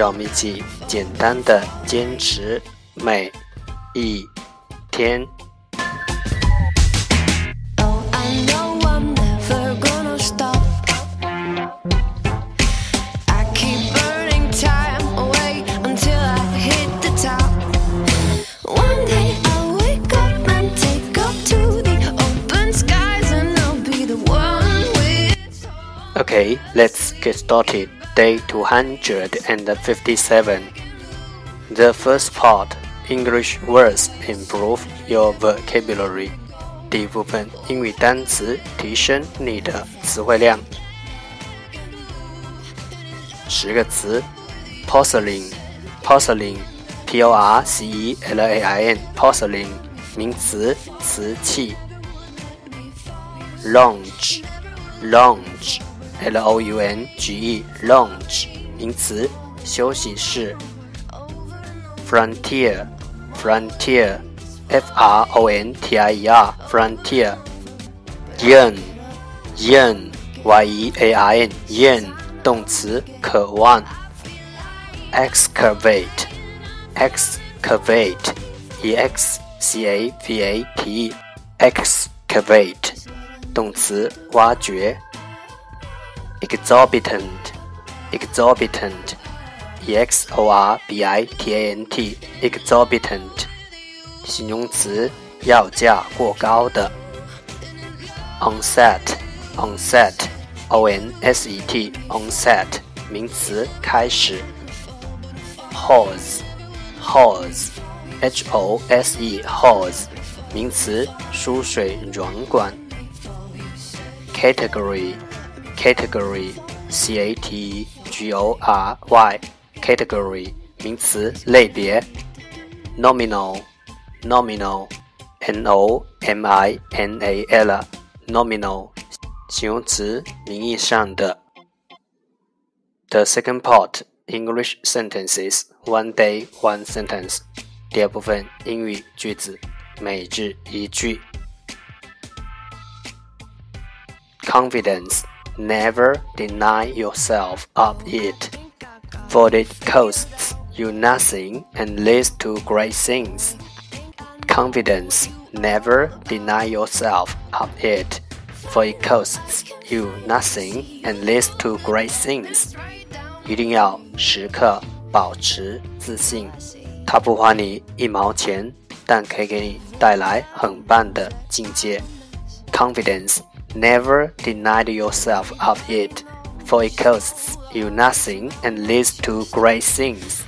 让我们一起简单的坚持每一天。Okay, let's get started. Day 257. The first part English words improve your vocabulary. 第一部分英语单词提升你的词汇量。十个词：porcelain，porcelain，p o r c e l a i n，porcelain，名词，瓷器。lounge，lounge。 L O U N G E，lounge，名词，休息室。Frontier，frontier，F R O N T I E R，frontier。Yearn，yearn，Y E A R N，yearn，动词，渴望。Excavate，excavate，E X C A V A T E，excavate，动词，挖掘。exorbitant, exorbitant, e x o r b i t a n t, exorbitant，形容词，要价过高的。onset, onset, o n s e t, onset，名词，开始。hose, hose, h o s e, hose，名词，输水软管。category category c a t g o r y category 名词类别 nominal nominal n o m i n a l nominal 形容词名义上的 The second part English sentences one day one sentence 第二部分英语句子每日一句 confidence Never deny yourself of it, for it costs you nothing and leads to great things. Confidence. Never deny yourself of it, for it costs you nothing and leads to great things. 一定要时刻保持自信，它不花你一毛钱，但可以给你带来很棒的境界。Confidence Never deny yourself of it, for it costs you nothing and leads to great things.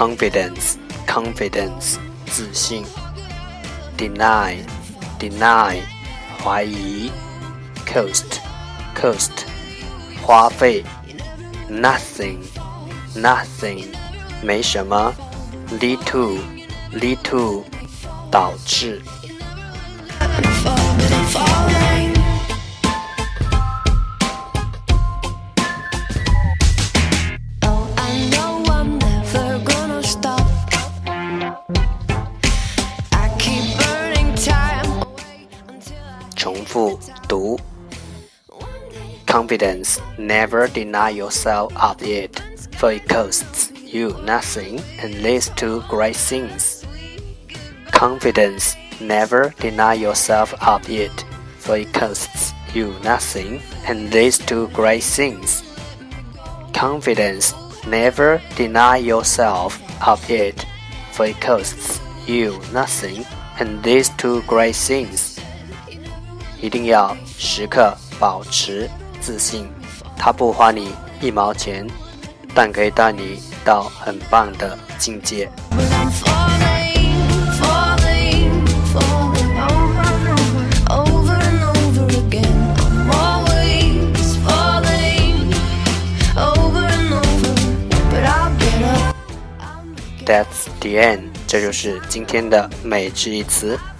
confidence, confidence, 自信。Deny, deny 怀疑，cost，cost，花费，nothing，nothing，没什么，lead to，lead to，导致。 重复读。Confidence, never deny yourself of it, for it costs you nothing and leads to great things. Confidence, never deny yourself of it, for it costs you nothing and leads to great things. Confidence, never deny yourself of it, for it costs you nothing and leads to great things. 一定要时刻保持自信，它不花你一毛钱，但可以带你到很棒的境界。That's the end，这就是今天的每日一词。